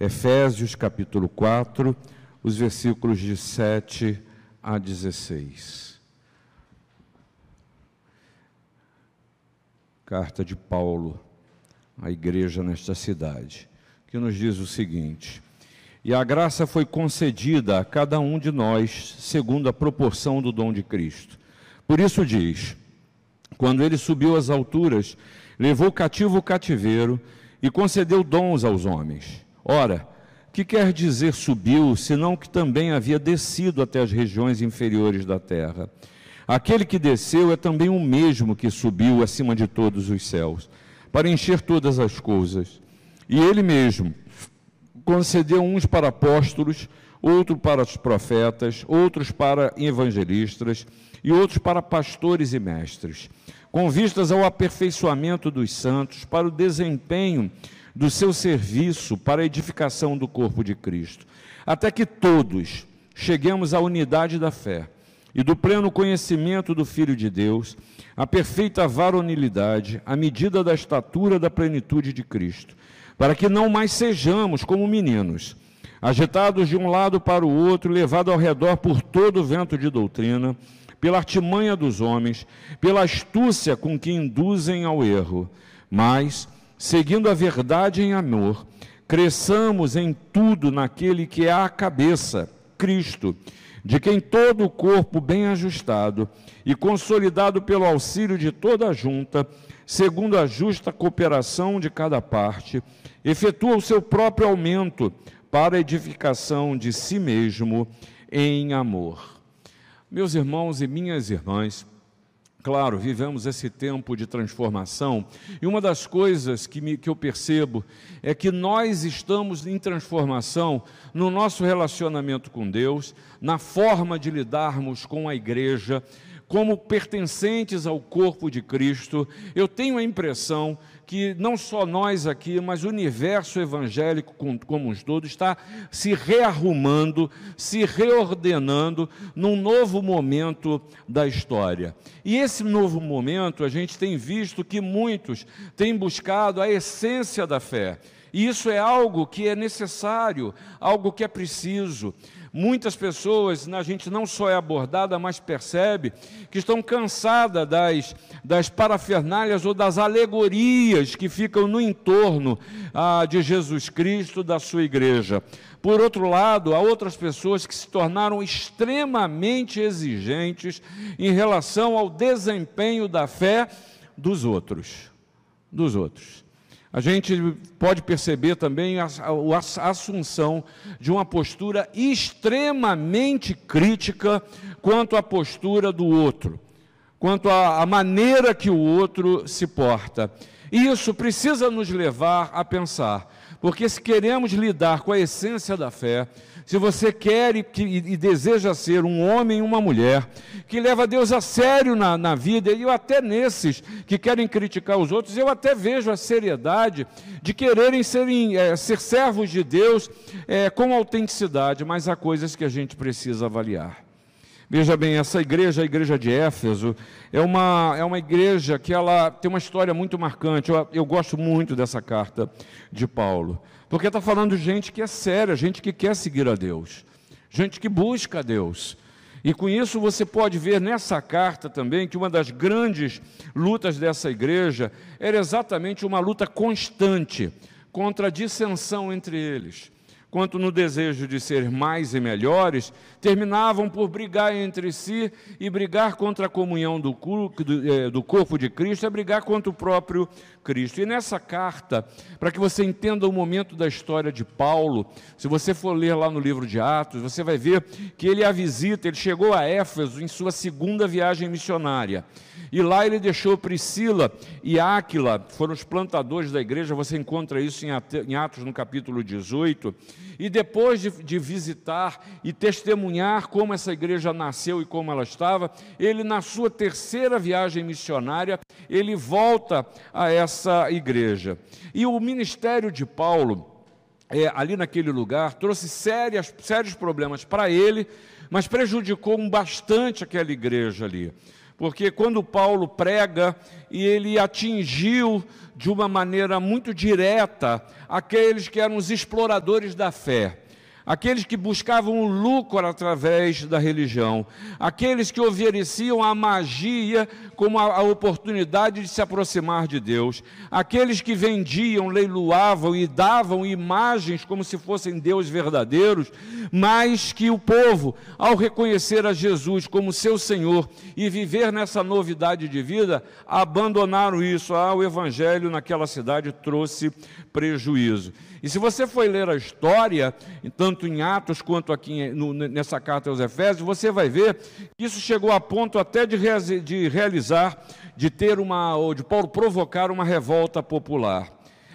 Efésios capítulo 4, os versículos de 7 a 16. Carta de Paulo à igreja nesta cidade, que nos diz o seguinte: E a graça foi concedida a cada um de nós, segundo a proporção do dom de Cristo. Por isso diz: Quando ele subiu às alturas, levou cativo o cativeiro e concedeu dons aos homens. Ora, que quer dizer subiu, senão que também havia descido até as regiões inferiores da terra? Aquele que desceu é também o mesmo que subiu acima de todos os céus, para encher todas as coisas. E ele mesmo concedeu uns para apóstolos, outros para os profetas, outros para evangelistas e outros para pastores e mestres, com vistas ao aperfeiçoamento dos santos, para o desempenho do seu serviço para a edificação do corpo de Cristo, até que todos cheguemos à unidade da fé e do pleno conhecimento do Filho de Deus, à perfeita varonilidade, à medida da estatura da plenitude de Cristo, para que não mais sejamos como meninos, agitados de um lado para o outro, levados ao redor por todo o vento de doutrina, pela artimanha dos homens, pela astúcia com que induzem ao erro, mas seguindo a verdade em amor, cresçamos em tudo naquele que é a cabeça, Cristo, de quem todo o corpo bem ajustado e consolidado pelo auxílio de toda a junta, segundo a justa cooperação de cada parte, efetua o seu próprio aumento para a edificação de si mesmo em amor. Meus irmãos e minhas irmãs, Claro, vivemos esse tempo de transformação e uma das coisas que, me, que eu percebo é que nós estamos em transformação no nosso relacionamento com Deus, na forma de lidarmos com a igreja, como pertencentes ao corpo de Cristo. Eu tenho a impressão que não só nós aqui, mas o universo evangélico como um todo está se rearrumando, se reordenando num novo momento da história. E esse novo momento, a gente tem visto que muitos têm buscado a essência da fé. E isso é algo que é necessário, algo que é preciso. Muitas pessoas, a gente não só é abordada, mas percebe que estão cansadas das, das parafernálias ou das alegorias que ficam no entorno ah, de Jesus Cristo, da sua igreja. Por outro lado, há outras pessoas que se tornaram extremamente exigentes em relação ao desempenho da fé dos outros. Dos outros a gente pode perceber também a, a, a, assunção de uma postura extremamente crítica quanto à postura do outro, quanto à, à maneira que o outro se porta. Isso precisa nos levar a pensar, porque se queremos lidar com a essência da fé, se você quer e, e, deseja ser um homem e uma mulher que leva Deus a sério na, na vida, e eu até nesses que querem criticar os outros, eu até vejo a seriedade de quererem serem, é, ser servos de Deus é, com autenticidade, mas há coisas que a gente precisa avaliar. Veja bem, essa igreja, a igreja de Éfeso, é uma, é uma igreja que ela tem uma história muito marcante. Eu, eu gosto muito dessa carta de Paulo. Porque está falando de gente que é séria, gente que quer seguir a Deus, gente que busca a Deus. E com isso você pode ver nessa carta também que uma das grandes lutas dessa igreja era exatamente uma luta constante contra a dissensão entre eles quanto no desejo de ser mais e melhores, terminavam por brigar entre si e brigar contra a comunhão do, é, do corpo de Cristo, é brigar contra o próprio Cristo. E nessa carta, para que você entenda o momento da história de Paulo, se você for ler lá no livro de Atos, você vai ver que ele a visita, ele chegou a Éfeso em sua segunda viagem missionária. E lá ele deixou Priscila e Áquila, foram os plantadores da igreja, você encontra isso em Atos no capítulo 18. E depois de, de visitar e testemunhar como essa igreja nasceu e como ela estava, ele, na sua terceira viagem missionária, ele volta a essa igreja. E o ministério de Paulo, é, ali naquele lugar, trouxe sérias, sérios problemas para ele, mas prejudicou bastante aquela igreja ali porque quando Paulo prega e ele atingiu de uma maneira muito direta aqueles que eram os exploradores da fé aqueles que buscavam o lucro através da religião, aqueles que ofereciam a magia como a, a, oportunidade de se aproximar de Deus, aqueles que vendiam, leiloavam e davam imagens como se fossem deuses verdadeiros, mas que o povo, ao reconhecer a Jesus como seu Senhor e viver nessa novidade de vida, abandonaram isso. Ah, o evangelho naquela cidade trouxe prejuízo. E se você for ler a história, tanto em Atos quanto aqui no, nessa carta aos Efésios, você vai ver que isso chegou a ponto até de, de realizar, de ter uma, ou de Paulo provocar uma revolta popular.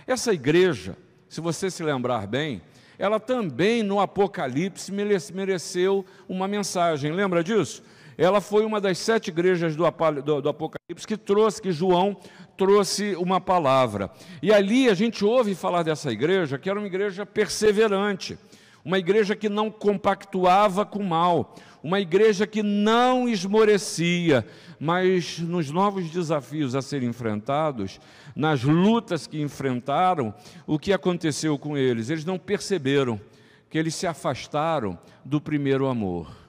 Essa igreja, se você se lembrar bem, ela também no Apocalipse mereceu uma mensagem, lembra disso? Ela foi uma das sete igrejas do, do, do Apocalipse que trouxe, que João trouxe uma palavra. E ali a gente ouve falar dessa igreja, que era uma igreja perseverante, uma igreja que não compactuava com o mal, uma igreja que não esmorecia, mas nos novos desafios a serem enfrentados, nas lutas que enfrentaram, o que aconteceu com eles? Eles não perceberam que eles se afastaram do primeiro amor.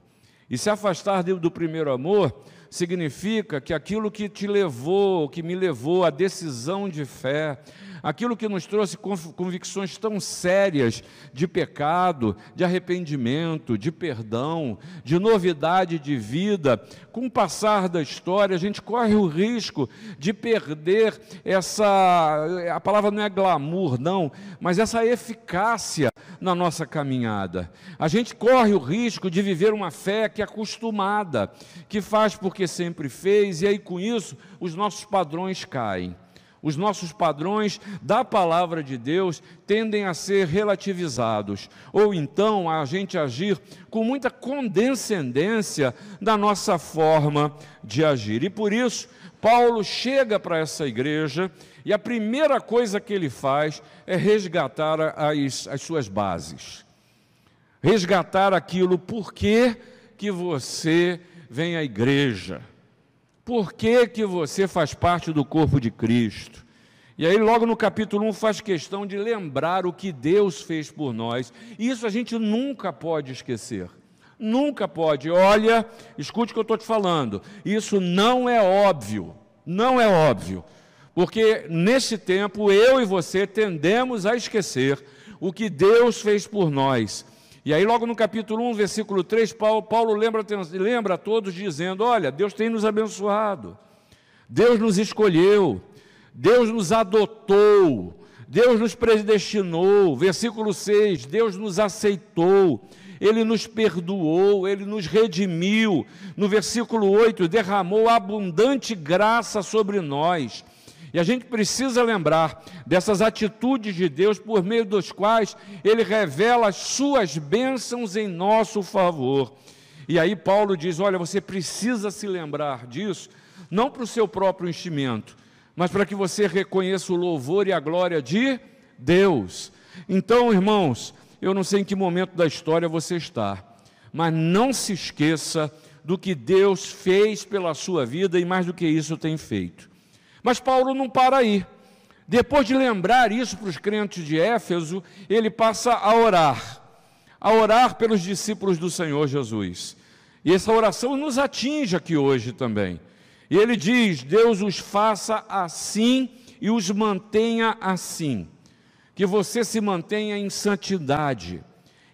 E se afastar do primeiro amor significa que aquilo que te levou, que me levou à decisão de fé, aquilo que nos trouxe convicções tão sérias de pecado, de arrependimento, de perdão, de novidade de vida, com o passar da história, a gente corre o risco de perder essa, a palavra não é glamour, não, mas essa eficácia na nossa caminhada. A gente corre o risco de viver uma fé que é acostumada, que faz porque sempre fez, e aí com isso os nossos padrões caem os nossos padrões da palavra de Deus tendem a ser relativizados, ou então a gente agir com muita condescendência da nossa forma de agir. E por isso, Paulo chega para essa igreja e a primeira coisa que ele faz é resgatar as, as suas bases. Resgatar aquilo, por que, que você vem à igreja? Por que, que você faz parte do corpo de Cristo? E aí, logo no capítulo 1, faz questão de lembrar o que Deus fez por nós. E isso a gente nunca pode esquecer. Nunca pode. Olha, escute o que eu estou te falando. Isso não é óbvio. Não é óbvio. Porque nesse tempo, eu e você tendemos a esquecer o que Deus fez por nós. E aí, logo no capítulo 1, versículo 3, Paulo, Paulo lembra, lembra a todos dizendo: Olha, Deus tem nos abençoado, Deus nos escolheu, Deus nos adotou, Deus nos predestinou. Versículo 6: Deus nos aceitou, Ele nos perdoou, Ele nos redimiu. No versículo 8: derramou abundante graça sobre nós. E a gente precisa lembrar dessas atitudes de Deus por meio dos quais Ele revela as suas bênçãos em nosso favor. E aí Paulo diz: olha, você precisa se lembrar disso, não para o seu próprio enchimento, mas para que você reconheça o louvor e a glória de Deus. Então, irmãos, eu não sei em que momento da história você está, mas não se esqueça do que Deus fez pela sua vida e mais do que isso tem feito. Mas Paulo não para aí. Depois de lembrar isso para os crentes de Éfeso, ele passa a orar, a orar pelos discípulos do Senhor Jesus. E essa oração nos atinge aqui hoje também. E ele diz: Deus os faça assim e os mantenha assim. Que você se mantenha em santidade,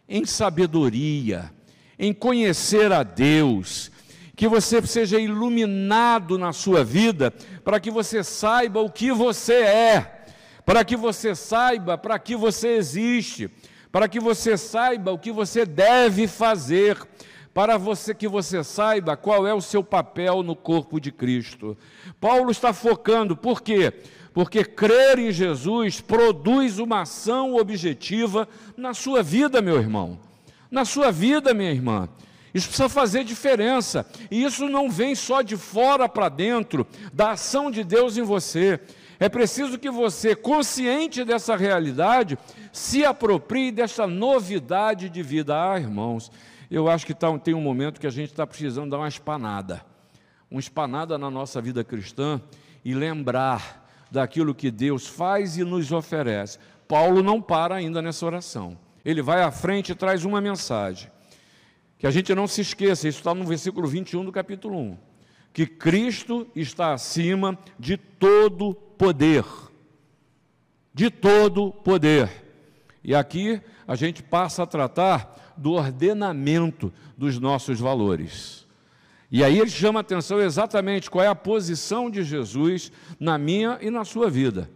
em sabedoria, em conhecer a Deus, que você seja iluminado na sua vida, para que você saiba o que você é, para que você saiba para que você existe, para que você saiba o que você deve fazer, para você que você saiba qual é o seu papel no corpo de Cristo. Paulo está focando, por quê? Porque crer em Jesus produz uma ação objetiva na sua vida, meu irmão, na sua vida, minha irmã. Isso precisa fazer diferença. E isso não vem só de fora para dentro, da ação de Deus em você. É preciso que você, consciente dessa realidade, se aproprie dessa novidade de vida. Ah, irmãos, eu acho que tá, tem um momento que a gente está precisando dar uma espanada. uma espanada na nossa vida cristã e lembrar daquilo que Deus faz e nos oferece. Paulo não para ainda nessa oração. Ele vai à frente e traz uma mensagem. Que a gente não se esqueça, isso está no versículo 21 do capítulo 1. Que Cristo está acima de todo poder. De todo poder. E aqui a gente passa a tratar do ordenamento dos nossos valores. E aí ele chama a atenção exatamente qual é a posição de Jesus na minha e na sua vida.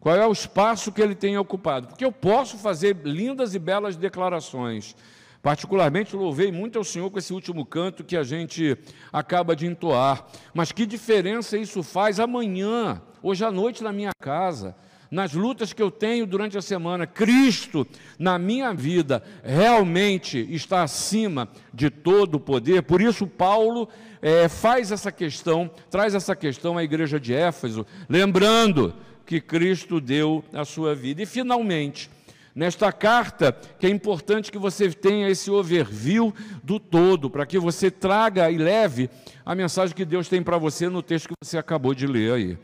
Qual é o espaço que ele tem ocupado? Porque eu posso fazer lindas e belas declarações. Particularmente louvei muito ao Senhor com esse último canto que a gente acaba de entoar. Mas que diferença isso faz amanhã, hoje à noite na minha casa, nas lutas que eu tenho durante a semana? Cristo na minha vida realmente está acima de todo o poder. Por isso, Paulo é, faz essa questão, traz essa questão à igreja de Éfeso, lembrando que Cristo deu a sua vida. E finalmente, nesta carta, que é importante que você tenha esse overview do todo, para que você traga e leve a mensagem que Deus tem para você no texto que você acabou de ler aí.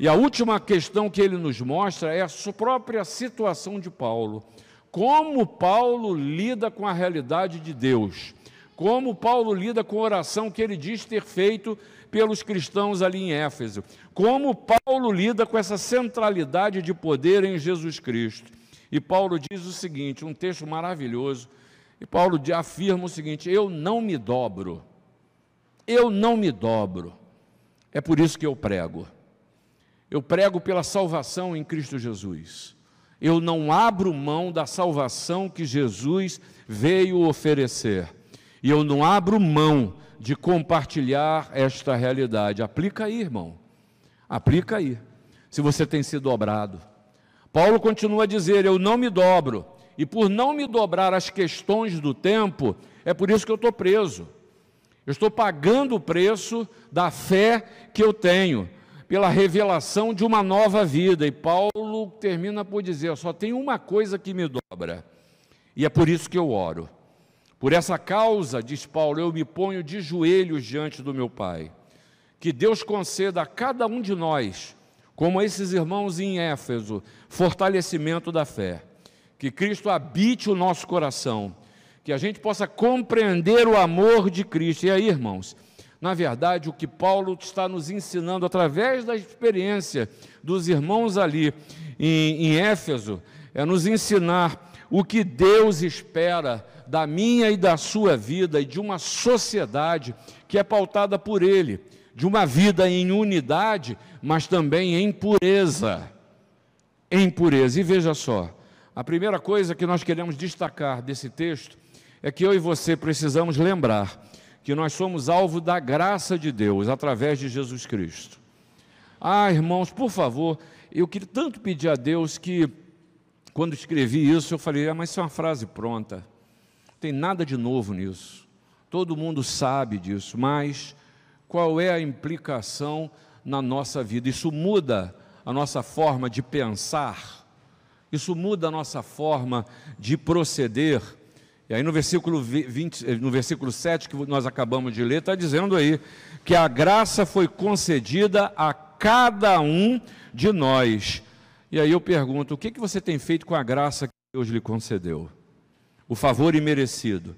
E a última questão que ele nos mostra é a sua própria situação de Paulo. Como Paulo lida com a realidade de Deus. Como Paulo lida com a oração que ele diz ter feito pelos cristãos ali em Éfeso. Como Paulo lida com essa centralidade de poder em Jesus Cristo. E Paulo diz o seguinte, um texto maravilhoso. E Paulo afirma o seguinte: Eu não me dobro. Eu não me dobro. É por isso que eu prego. Eu prego pela salvação em Cristo Jesus. Eu não abro mão da salvação que Jesus veio oferecer. E eu não abro mão de compartilhar esta realidade. Aplica aí, irmão. Aplica aí. Se você tem se dobrado. Paulo continua a dizer: Eu não me dobro. E por não me dobrar às questões do tempo, é por isso que eu estou preso. Eu estou pagando o preço da fé que eu tenho, pela revelação de uma nova vida. E Paulo termina por dizer: só tem uma coisa que me dobra, e é por isso que eu oro. Por essa causa, diz Paulo, eu me ponho de joelhos diante do meu Pai. Que Deus conceda a cada um de nós, como esses irmãos em Éfeso, fortalecimento da fé. Que Cristo habite o nosso coração. Que a gente possa compreender o amor de Cristo. E aí, irmãos, na verdade, o que Paulo está nos ensinando através da experiência dos irmãos ali em, em Éfeso, é nos ensinar o que Deus espera da minha e da sua vida e de uma sociedade que é pautada por Ele, de uma vida em unidade, mas também em pureza. Em pureza. E veja só, a primeira coisa que nós queremos destacar desse texto é que eu e você precisamos lembrar que nós somos alvo da graça de Deus através de Jesus Cristo. Ah, irmãos, por favor, eu queria tanto pedir a Deus que, quando escrevi isso, eu falei, ah, mas isso é uma frase pronta tem nada de novo nisso. Todo mundo sabe disso, mas qual é a implicação na nossa vida? Isso muda a nossa forma de pensar, isso muda a nossa forma de proceder. E aí no versículo, 20, no versículo 7 que nós acabamos de ler, está dizendo aí que a graça foi concedida a cada um de nós. E aí eu pergunto, o que, que você tem feito com a graça que Deus lhe concedeu? o favor imerecido,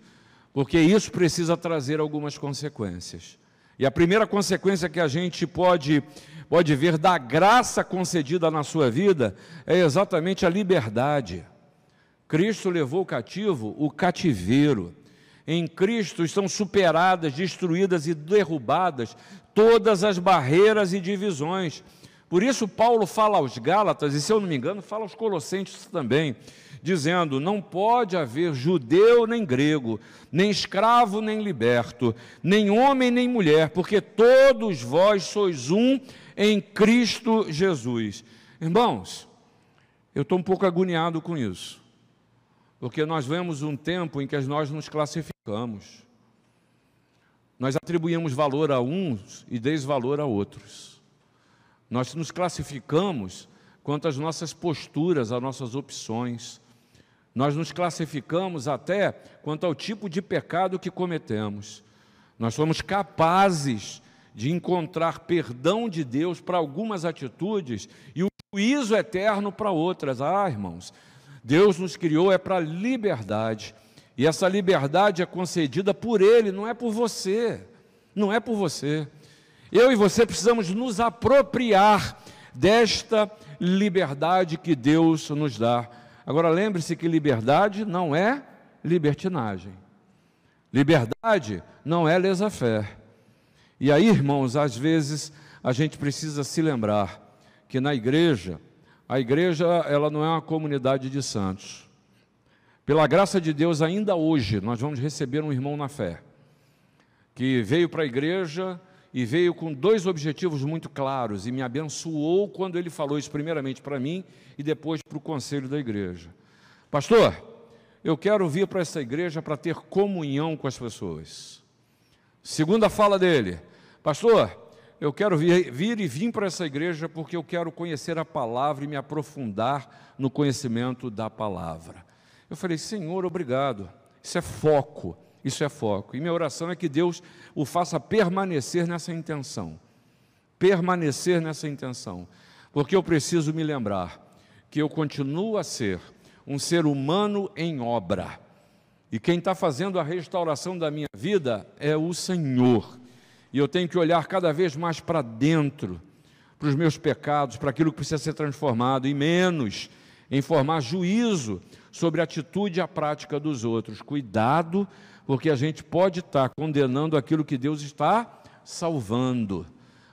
porque isso precisa trazer algumas consequências. E a primeira consequência que a gente pode, pode ver da graça concedida na sua vida é exatamente a liberdade. Cristo levou cativo o cativeiro. Em Cristo estão superadas, destruídas e derrubadas todas as barreiras e divisões. Por isso, Paulo fala aos Gálatas, e se eu não me engano, fala aos Colossenses também dizendo: Não pode haver judeu nem grego, nem escravo nem liberto, nem homem nem mulher, porque todos vós sois um em Cristo Jesus. Irmãos, eu estou um pouco agoniado com isso, porque nós vemos um tempo em que nós nos classificamos. Nós atribuímos valor a uns e desvalor a outros. Nós nos classificamos quanto às nossas posturas, às nossas opções. Nós nos classificamos até quanto ao tipo de pecado que cometemos. Nós somos capazes de encontrar perdão de Deus para algumas atitudes e o juízo eterno para outras. Ah, irmãos, Deus nos criou é para liberdade. E essa liberdade é concedida por Ele, não é por você. Não é por você. Eu e você precisamos nos apropriar desta liberdade que Deus nos dá. Agora lembre-se que liberdade não é libertinagem. Liberdade não é laissez-faire. E aí, irmãos, às vezes a gente precisa se lembrar que na igreja, a igreja ela não é uma comunidade de santos. Pela graça de Deus, ainda hoje nós vamos receber um irmão na fé que veio para a igreja e veio com dois objetivos muito claros e me abençoou quando ele falou isso primeiramente para mim e depois para o conselho da igreja. Pastor, eu quero vir para essa igreja para ter comunhão com as pessoas. Segunda fala dele, pastor, eu quero vir, vir e vir para essa igreja porque eu quero conhecer a palavra e me aprofundar no conhecimento da palavra. Eu falei, Senhor, obrigado. Isso é foco, isso é foco. E minha oração é que Deus o faça permanecer nessa intenção. Permanecer nessa intenção. Porque eu preciso me lembrar que eu continuo a ser um ser humano em obra. E quem está fazendo a restauração da minha vida é o Senhor. E eu tenho que olhar cada vez mais para dentro, para os meus pecados, para aquilo que precisa ser transformado, e menos em formar juízo sobre a atitude e a prática dos outros. Cuidado, porque a gente pode estar tá condenando aquilo que Deus está salvando.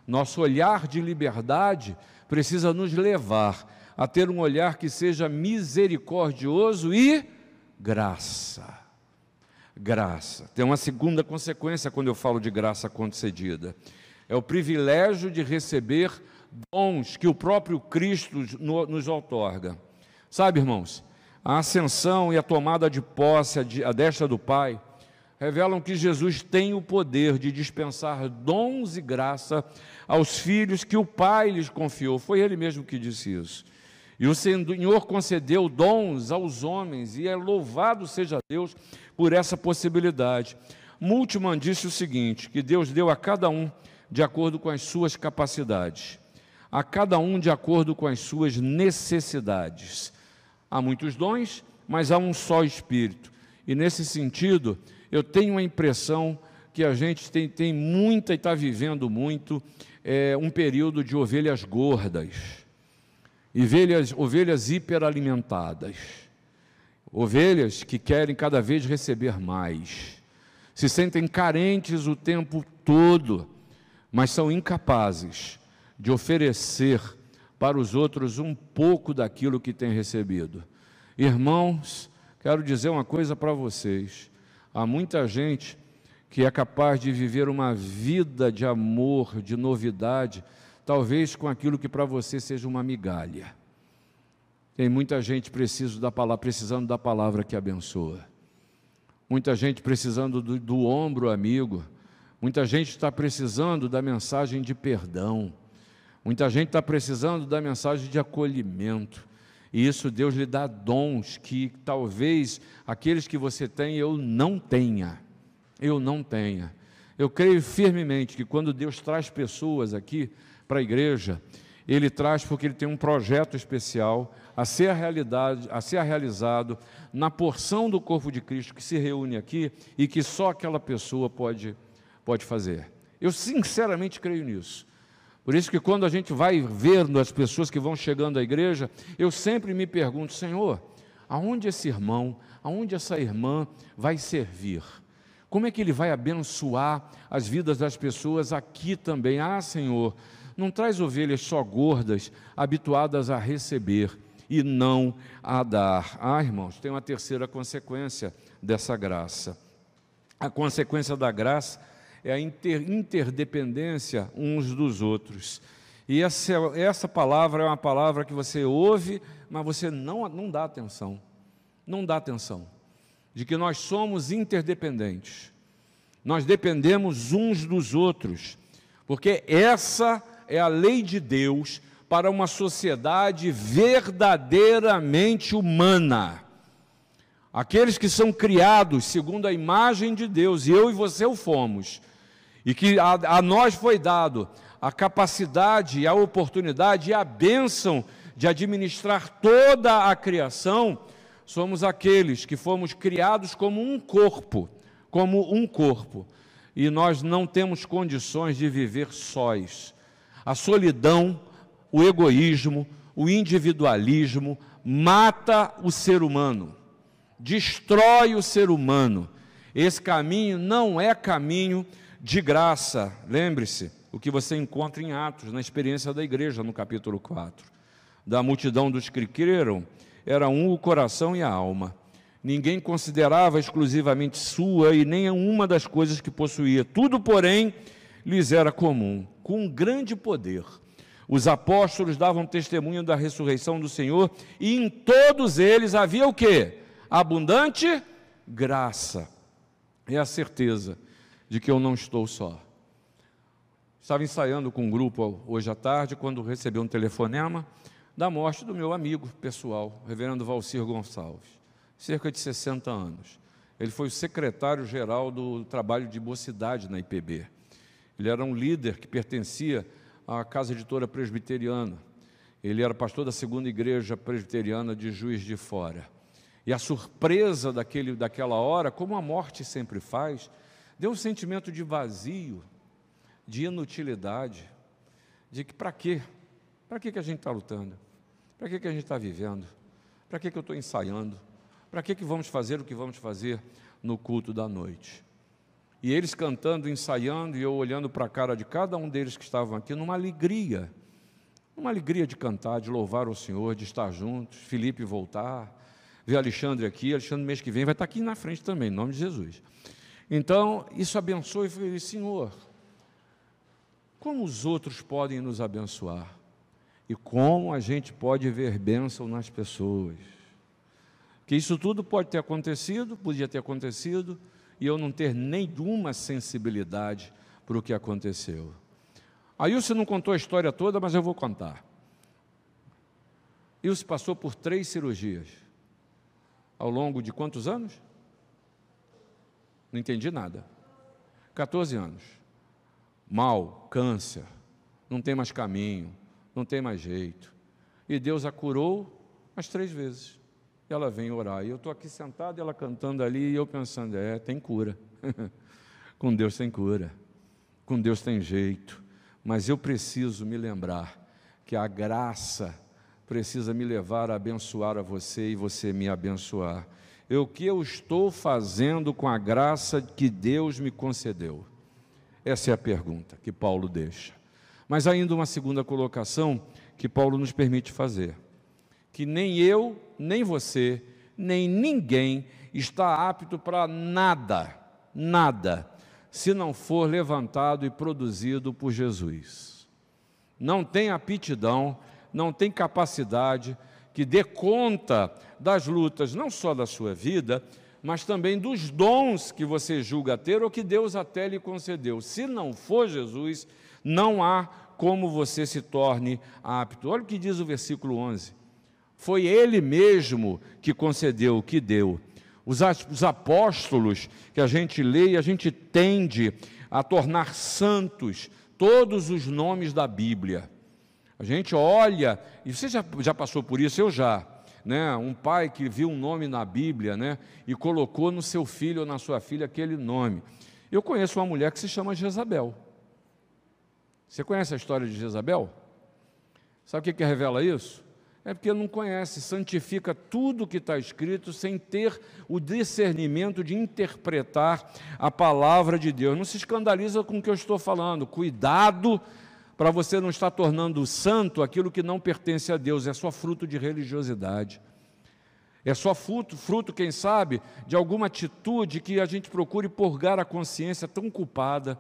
Nosso olhar de liberdade precisa nos levar a ter um olhar que seja misericordioso e graça. Graça. Tem uma segunda consequência quando eu falo de graça concedida. É o privilégio de receber dons que o próprio Cristo nos outorga. Sabe, irmãos, a ascensão e a tomada de posse a destra do Pai revelam que Jesus tem o poder de dispensar dons e graça aos filhos que o Pai lhes confiou. Foi Ele mesmo que disse isso. E o Senhor concedeu dons aos homens, e é louvado seja Deus por essa possibilidade. Multiman disse o seguinte: que Deus deu a cada um de acordo com as suas capacidades, a cada um de acordo com as suas necessidades. Há muitos dons, mas há um só Espírito. E nesse sentido, eu tenho a impressão que a gente tem, tem muita e está vivendo muito é, um período de ovelhas gordas ovelhas, ovelhas hiperalimentadas, ovelhas que querem cada vez receber mais, se sentem carentes o tempo todo, mas são incapazes de oferecer para os outros um pouco daquilo que têm recebido. Irmãos, quero dizer uma coisa para vocês: há muita gente que é capaz de viver uma vida de amor, de novidade, talvez com aquilo que para você seja uma migalha. Tem muita gente preciso da palavra, precisando da palavra que abençoa. Muita gente precisando do, do ombro amigo. Muita gente está precisando da mensagem de perdão. Muita gente está precisando da mensagem de acolhimento. E isso Deus lhe dá dons que talvez aqueles que você tem eu não tenha. Eu não tenha. Eu creio firmemente que quando Deus traz pessoas aqui, para a igreja, ele traz porque ele tem um projeto especial a ser, realidade, a ser realizado na porção do corpo de Cristo que se reúne aqui e que só aquela pessoa pode, pode fazer. Eu sinceramente creio nisso. Por isso que quando a gente vai ver as pessoas que vão chegando à igreja, eu sempre me pergunto, Senhor, aonde esse irmão, aonde essa irmã vai servir? Como é que ele vai abençoar as vidas das pessoas aqui também? Ah, Senhor, não traz ovelhas só gordas, habituadas a receber e não a dar. Ah, irmãos, tem uma terceira consequência dessa graça. A consequência da graça é a inter, interdependência uns dos outros. E essa, essa palavra é uma palavra que você ouve, mas você não, não dá atenção. Não dá atenção. De que nós somos interdependentes. Nós dependemos uns dos outros. Porque essa é a lei de Deus para uma sociedade verdadeiramente humana. Aqueles que são criados segundo a imagem de Deus, e eu e você o fomos, E que a, a nós foi dado a capacidade, a oportunidade e a bênção de administrar toda a criação, somos aqueles que fomos criados como um corpo, como um corpo. E nós não temos condições de viver sós. A solidão, o egoísmo, o individualismo mata o ser humano, destrói o ser humano. Esse caminho não é caminho de graça, lembre-se, o que você encontra em Atos, na experiência da igreja, no capítulo 4. Da multidão dos que creram, era um o coração e a alma. Ninguém considerava exclusivamente sua e nem uma das coisas que possuía. Tudo, porém, lhes era comum, com grande poder. Os apóstolos davam testemunho da ressurreição do Senhor e em todos eles havia o quê? Abundante graça. É a certeza de que eu não estou só. Estava ensaiando com um grupo hoje à tarde, quando recebi um telefonema da morte do meu amigo pessoal, reverendo Valcir Gonçalves, cerca de 60 anos. Ele foi o secretário-geral do trabalho de mocidade na IPB. Ele era um líder que pertencia à Casa Editora Presbiteriana. Ele era pastor da segunda igreja presbiteriana de Juiz de Fora. E a surpresa daquele, daquela hora, como a morte sempre faz, deu um sentimento de vazio, de inutilidade, de que para quê? Para que, que a gente está lutando? Para que, que a gente está vivendo? Para que, que eu estou ensaiando? Para que, que vamos fazer o que vamos fazer no culto da noite? E eles cantando, ensaiando, e eu olhando para a cara de cada um deles que estavam aqui, numa alegria, uma alegria de cantar, de louvar o Senhor, de estar juntos, Felipe voltar, ver Alexandre aqui, Alexandre mês que vem vai estar aqui na frente também, em nome de Jesus. Então, isso abençoa e falei, Senhor, como os outros podem nos abençoar? E como a gente pode ver bênção nas pessoas? Que isso tudo pode ter acontecido, podia ter acontecido, e eu não ter nenhuma sensibilidade para o que aconteceu. Aí você não contou a história toda, mas eu vou contar. Ilse passou por três cirurgias. Ao longo de quantos anos? Não entendi nada. 14 anos mal, câncer, não tem mais caminho, não tem mais jeito. E Deus a curou as três vezes. Ela vem orar. E eu estou aqui sentado, ela cantando ali, e eu pensando, é, tem cura. Com Deus tem cura. Com Deus tem jeito. Mas eu preciso me lembrar que a graça precisa me levar a abençoar a você e você me abençoar. O que eu estou fazendo com a graça que Deus me concedeu? Essa é a pergunta que Paulo deixa. Mas ainda uma segunda colocação que Paulo nos permite fazer: que nem eu, nem você, nem ninguém está apto para nada, nada, se não for levantado e produzido por Jesus. Não tem aptidão, não tem capacidade que dê conta das lutas, não só da sua vida, mas também dos dons que você julga ter ou que Deus até lhe concedeu. Se não for Jesus, não há como você se torne apto. Olha o que diz o versículo 11. Foi Ele mesmo que concedeu, que deu. Os, os apóstolos que a gente lê e a gente tende a tornar santos todos os nomes da Bíblia. A gente olha, e você já, já passou por isso, eu já né, um pai que viu um nome na Bíblia né, e colocou no seu filho ou na sua filha aquele nome. Eu conheço uma mulher que se chama Jezabel. Você conhece a história de Jezabel? Sabe o que, que revela isso? É porque não conhece, santifica tudo que está escrito sem ter o discernimento de interpretar a palavra de Deus. Não se escandaliza com o que eu estou falando. Cuidado para você não estar tornando santo aquilo que não pertence a Deus, é só fruto de religiosidade. É só fruto, fruto, quem sabe, de alguma atitude que a gente procure purgar a consciência tão culpada,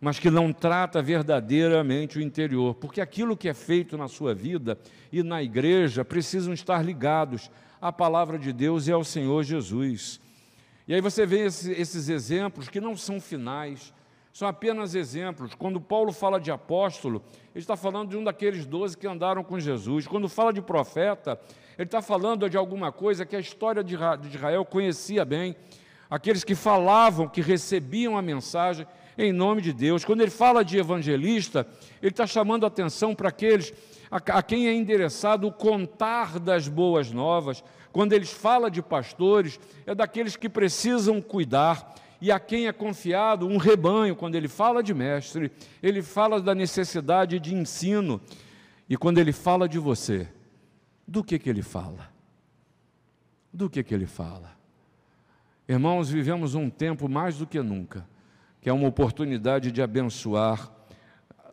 mas que não trata verdadeiramente o interior. Porque aquilo que é feito na sua vida e na igreja precisam estar ligados à palavra de Deus e ao Senhor Jesus. E aí você vê esses exemplos que não são finais, são apenas exemplos. Quando Paulo fala de apóstolo, ele está falando de um daqueles doze que andaram com Jesus. Quando fala de profeta, ele está falando de alguma coisa que a história de Israel conhecia bem. Aqueles que falavam, que recebiam a mensagem, em nome de Deus. Quando ele fala de evangelista, ele está chamando atenção para aqueles a, a quem é endereçado o contar das boas novas. Quando eles fala de pastores, é daqueles que precisam cuidar e a quem é confiado um rebanho. Quando ele fala de mestre, ele fala da necessidade de ensino. E quando ele fala de você, do que, que ele fala? Do que, que ele fala? Irmãos, vivemos um tempo mais do que nunca, que é uma oportunidade de abençoar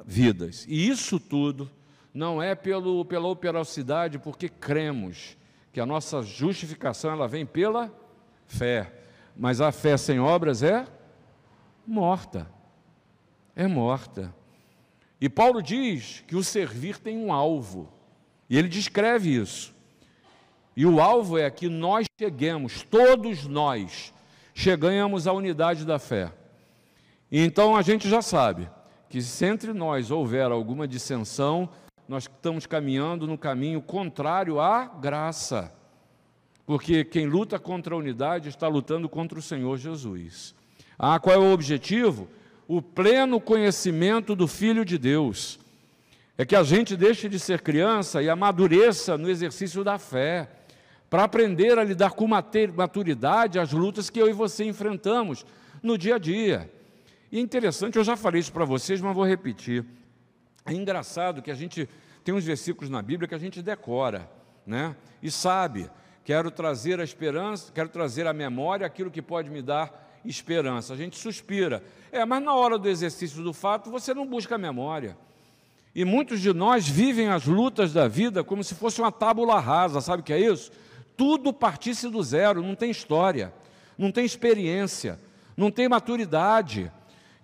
vidas. E isso tudo não é pelo, pela operacidade, porque cremos que a nossa justificação ela vem pela fé. Mas a fé sem obras é morta. É morta. E Paulo diz que o servir tem um alvo. E ele descreve isso. E o alvo é que nós cheguemos, todos nós, chegamos à unidade da fé. Então a gente já sabe que se entre nós houver alguma dissensão, nós estamos caminhando no caminho contrário à graça. Porque quem luta contra a unidade está lutando contra o Senhor Jesus. Ah, qual é o objetivo? O pleno conhecimento do Filho de Deus. É que a gente deixe de ser criança e amadureça no exercício da fé para aprender a lidar com maturidade as lutas que eu e você enfrentamos no dia a dia. E interessante, eu já falei isso para vocês, mas vou repetir. É engraçado que a gente tem uns versículos na Bíblia que a gente decora, né? E sabe, quero trazer a esperança, quero trazer à memória aquilo que pode me dar esperança. A gente suspira. É, mas na hora do exercício do fato, você não busca a memória. E muitos de nós vivem as lutas da vida como se fosse uma tábula rasa, sabe o que é isso? tudo partisse do zero, não tem história, não tem experiência, não tem maturidade.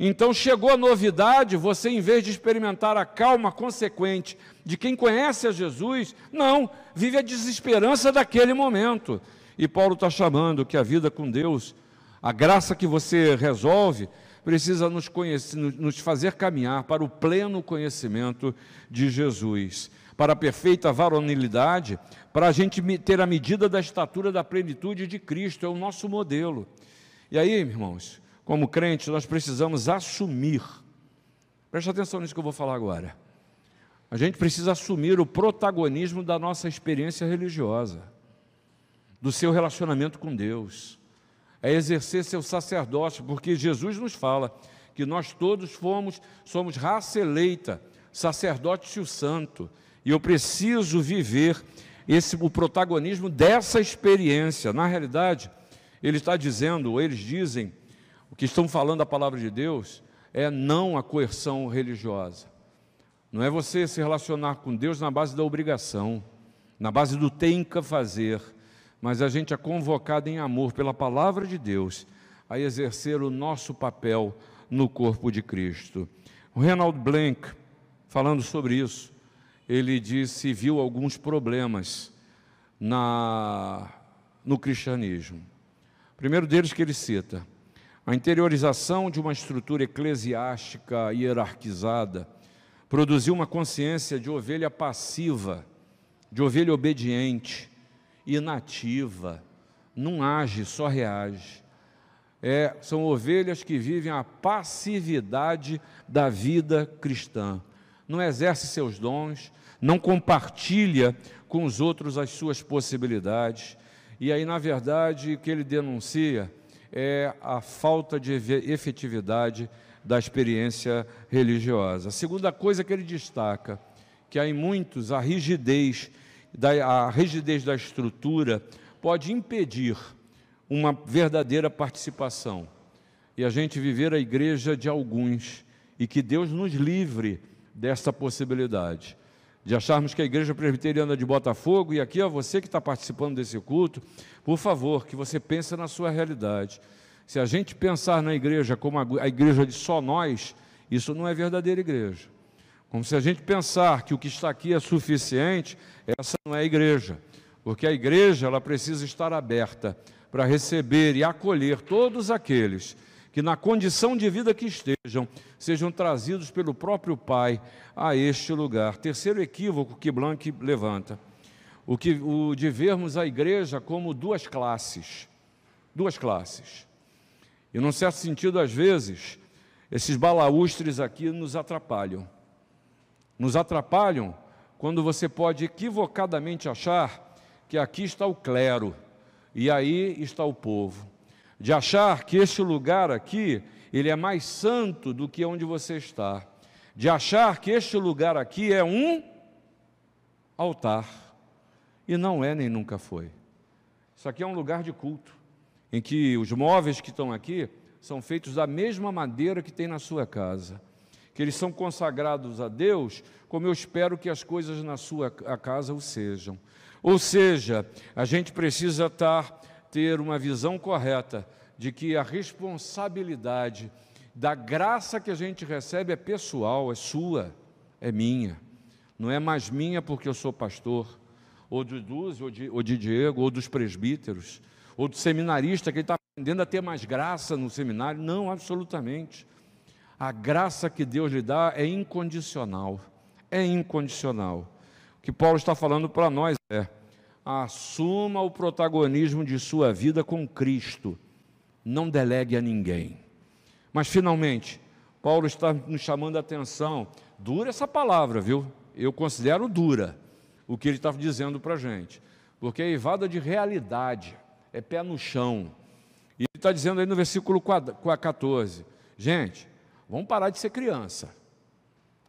Então chegou a novidade, você em vez de experimentar a calma consequente de quem conhece a Jesus, não, vive a desesperança daquele momento. E Paulo está chamando que a vida com Deus, a graça que você resolve, precisa nos, conhecer, nos fazer caminhar para o pleno conhecimento de Jesus para a perfeita varonilidade, para a gente ter a medida da estatura da plenitude de Cristo, é o nosso modelo. E aí, irmãos, como crentes, nós precisamos assumir, preste atenção nisso que eu vou falar agora. A gente precisa assumir o protagonismo da nossa experiência religiosa, do seu relacionamento com Deus, é exercer seu sacerdócio, porque Jesus nos fala que nós todos fomos, somos raça eleita, sacerdócio santo, e eu preciso viver esse, o protagonismo dessa experiência. Na realidade, ele está dizendo, ou eles dizem, o que estão falando a palavra de Deus, é não a coerção religiosa. Não é você se relacionar com Deus na base da obrigação, na base do tem que fazer, mas a gente é convocado em amor pela palavra de Deus a exercer o nosso papel no corpo de Cristo. O Reinald Blank, falando sobre isso, ele disse, viu alguns problemas na, no cristianismo. O primeiro deles que ele cita, a interiorização de uma estrutura eclesiástica hierarquizada produziu uma consciência de ovelha passiva, de ovelha obediente, inativa, não age, só reage. É, são ovelhas que vivem a passividade da vida cristã. Não exerce seus dons, não compartilha com os outros as suas possibilidades. E aí, na verdade, o que ele denuncia é a falta de efetividade da experiência religiosa. A segunda coisa que ele destaca, que há em muitos a rigidez da, a rigidez da estrutura pode impedir uma verdadeira participação. E a gente viver a igreja de alguns e que Deus nos livre dessa possibilidade de acharmos que a igreja presbiteriana de Botafogo, e aqui é você que está participando desse culto, por favor, que você pense na sua realidade. Se a gente pensar na igreja como a igreja de só nós, isso não é verdadeira igreja. Como se a gente pensar que o que está aqui é suficiente, essa não é a igreja. Porque a igreja ela precisa estar aberta para receber e acolher todos aqueles que na condição de vida que estejam, sejam trazidos pelo próprio Pai a este lugar. Terceiro equívoco que Blanc levanta, o, que, o de vermos a igreja como duas classes. Duas classes. E, num certo sentido, às vezes, Esses balaústres aqui nos atrapalham. Nos atrapalham quando você pode equivocadamente achar que aqui está o clero e aí está o povo. De achar que este lugar aqui, ele é mais santo do que onde você está. De achar que este lugar aqui é um altar. E não é nem nunca foi. Isso aqui é um lugar de culto, em que os móveis que estão aqui são feitos da mesma madeira que tem na sua casa. Que eles são consagrados a Deus, como eu espero que as coisas na sua casa o sejam. Ou seja, a gente precisa estar, ter uma visão correta de que a responsabilidade da graça que a gente recebe é pessoal, é sua, é minha. Não é mais minha porque eu sou pastor, ou de Dúzio, ou de, ou de Diego, ou dos presbíteros, ou do seminarista que está aprendendo a ter mais graça no seminário. Não, absolutamente. A graça que Deus lhe dá é incondicional. É incondicional. O que Paulo está falando para nós é: assuma o protagonismo de sua vida com Cristo. Não delegue a ninguém. Mas finalmente, Paulo está nos chamando a atenção. Dura essa palavra, viu? Eu considero dura o que ele está dizendo para a gente, porque é evada de realidade, é pé no chão. E ele está dizendo aí no versículo 14: gente, vamos parar de ser criança,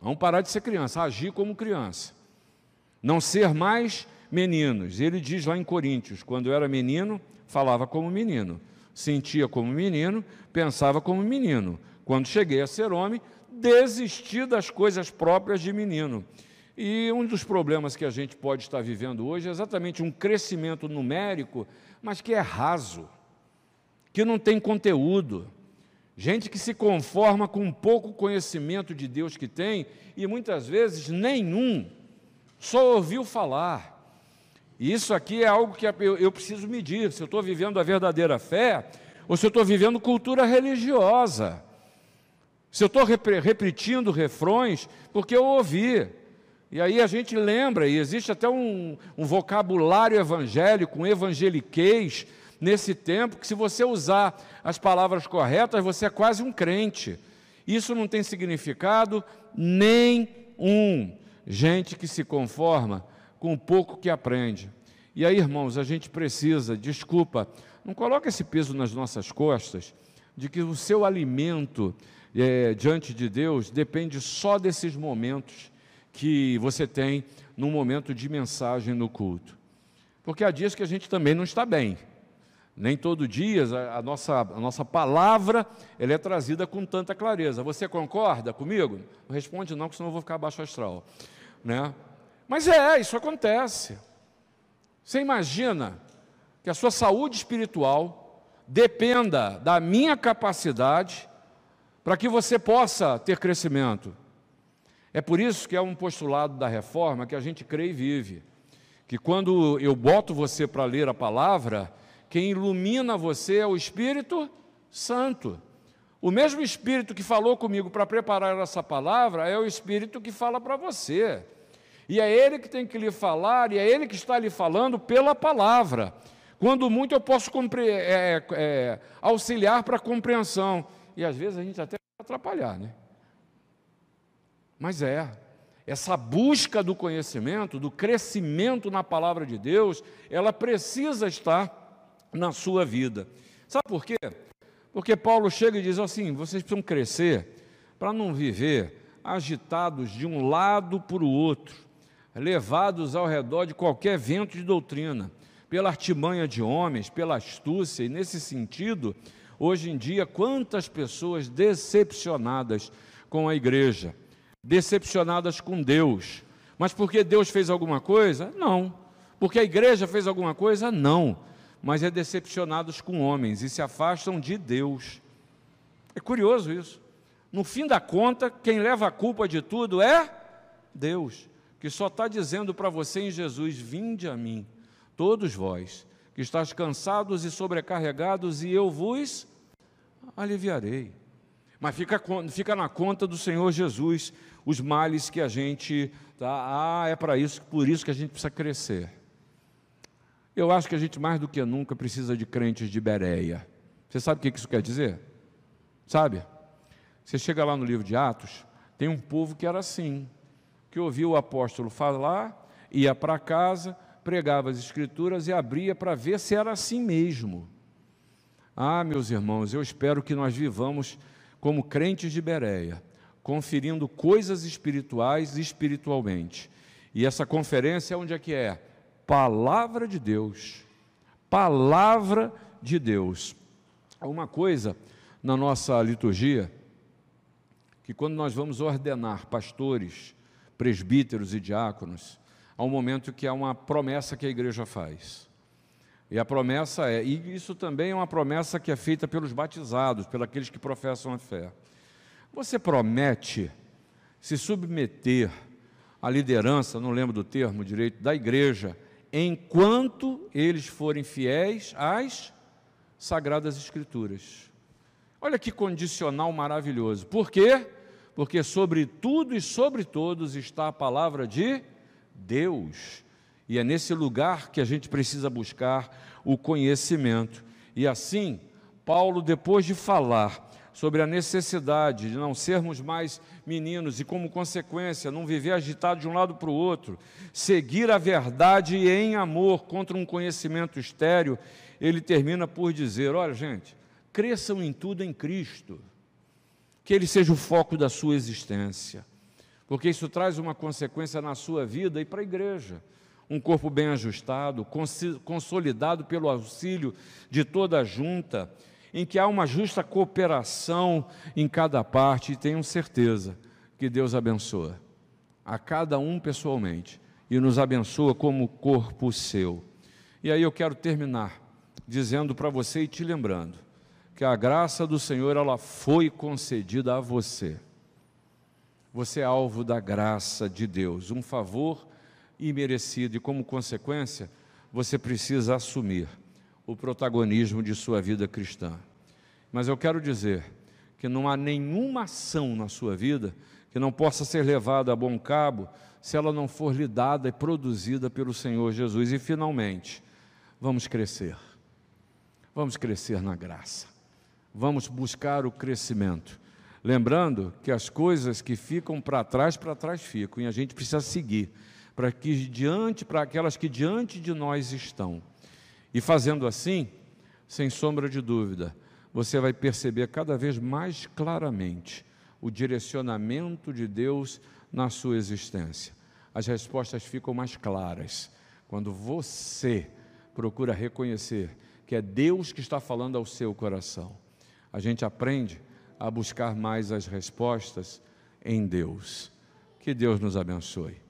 vamos parar de ser criança, agir como criança, não ser mais meninos. Ele diz lá em Coríntios: quando eu era menino, falava como menino, sentia como menino, pensava como menino. Quando cheguei a ser homem, desisti das coisas próprias de menino. E um dos problemas que a gente pode estar vivendo hoje é exatamente um crescimento numérico, mas que é raso, que não tem conteúdo. Gente que se conforma com um pouco conhecimento de Deus que tem e muitas vezes nenhum, só ouviu falar. E isso aqui é algo que eu preciso medir: se eu estou vivendo a verdadeira fé ou se eu estou vivendo cultura religiosa. Se eu estou repetindo refrões porque eu ouvi. E aí a gente lembra, e existe até um, um vocabulário evangélico, um evangeliquez nesse tempo, que se você usar as palavras corretas, você é quase um crente. Isso não tem significado nenhum. Gente que se conforma com o pouco que aprende. E aí, irmãos, a gente precisa, desculpa, não coloque esse peso nas nossas costas, de que o seu alimento é, diante de Deus depende só desses momentos que você tem no momento de mensagem no culto. Porque há dias que a gente também não está bem. Nem todo dia a, a nossa, a nossa palavra ela é trazida com tanta clareza. Você concorda comigo? Responde não, porque senão eu vou ficar baixo astral. Né? Mas é, isso acontece. Você imagina que a sua saúde espiritual dependa da minha capacidade para que você possa ter crescimento. É por isso que é um postulado da reforma que a gente crê e vive. Que quando eu boto você para ler a palavra, quem ilumina você é o Espírito Santo. O mesmo Espírito que falou comigo para preparar essa palavra é o Espírito que fala para você. E é Ele que tem que lhe falar, e é Ele que está lhe falando pela palavra. Quando muito eu posso é, é, auxiliar para a compreensão. E às vezes a gente até atrapalhar, né? Mas é, essa busca do conhecimento, do crescimento na palavra de Deus, ela precisa estar na sua vida. Sabe por quê? Porque Paulo chega e diz assim: vocês precisam crescer para não viver agitados de um lado para o outro, levados ao redor de qualquer vento de doutrina, pela artimanha de homens, pela astúcia, e nesse sentido, hoje em dia, quantas pessoas decepcionadas com a igreja decepcionadas com Deus. Mas porque Deus fez alguma coisa? Não. Porque a igreja fez alguma coisa? Não. Mas é decepcionados com homens e se afastam de Deus. É curioso isso. No fim da conta, quem leva a culpa de tudo é Deus, que só está dizendo para você em Jesus: Vinde a mim, todos vós, que estáis cansados e sobrecarregados, e eu vos aliviarei. Mas fica, fica na conta do Senhor Jesus os males que a gente tá, ah, é para isso, por isso que a gente precisa crescer. Eu acho que a gente mais do que nunca precisa de crentes de Bereia. Você sabe o que isso quer dizer? Sabe? Você chega lá no livro de Atos, tem um povo que era assim, que ouvia o apóstolo falar, ia para casa, pregava as escrituras e abria para ver se era assim mesmo. Ah, meus irmãos, eu espero que nós vivamos como crentes de Bereia, conferindo coisas espirituais espiritualmente. E essa conferência onde é que é? Palavra de Deus. Palavra de Deus. Uma coisa na nossa liturgia que quando nós vamos ordenar pastores, presbíteros e diáconos, há um momento que há uma promessa que a igreja faz. E a promessa é, e isso também é uma promessa que é feita pelos batizados, pelos que professam a fé. Você promete se submeter à liderança, não lembro do termo direito, da igreja, enquanto eles forem fiéis às sagradas escrituras. Olha que condicional maravilhoso. Por quê? Porque sobre tudo e sobre todos está a palavra de Deus. E é nesse lugar que a gente precisa buscar o conhecimento. E assim, Paulo, depois de falar sobre a necessidade de não sermos mais meninos e, como consequência, não viver agitado de um lado para o outro, seguir a verdade em amor contra um conhecimento estéreo, ele termina por dizer: olha, gente, cresçam em tudo em Cristo, que Ele seja o foco da sua existência, porque isso traz uma consequência na sua vida e para a igreja um corpo bem ajustado, consolidado pelo auxílio de toda a junta, em que há uma justa cooperação em cada parte, e tenho certeza que Deus abençoa a cada um pessoalmente e nos abençoa como corpo seu. E aí eu quero terminar dizendo para você e te lembrando que a graça do Senhor ela foi concedida a você. Você é alvo da graça de Deus, um favor imerecido e como consequência, você precisa assumir o protagonismo de sua vida cristã. Mas eu quero dizer que não há nenhuma ação na sua vida que não possa ser levada a bom cabo se ela não for lidada e produzida pelo Senhor Jesus. E finalmente, vamos crescer. Vamos crescer na graça. Vamos buscar o crescimento. Lembrando que as coisas que ficam para trás, para trás ficam, e a gente precisa seguir para que diante, para aquelas que diante de nós estão. E fazendo assim, sem sombra de dúvida, você vai perceber cada vez mais claramente o direcionamento de Deus na sua existência. As respostas ficam mais claras quando você procura reconhecer que é Deus que está falando ao seu coração. A gente aprende a buscar mais as respostas em Deus. Que Deus nos abençoe.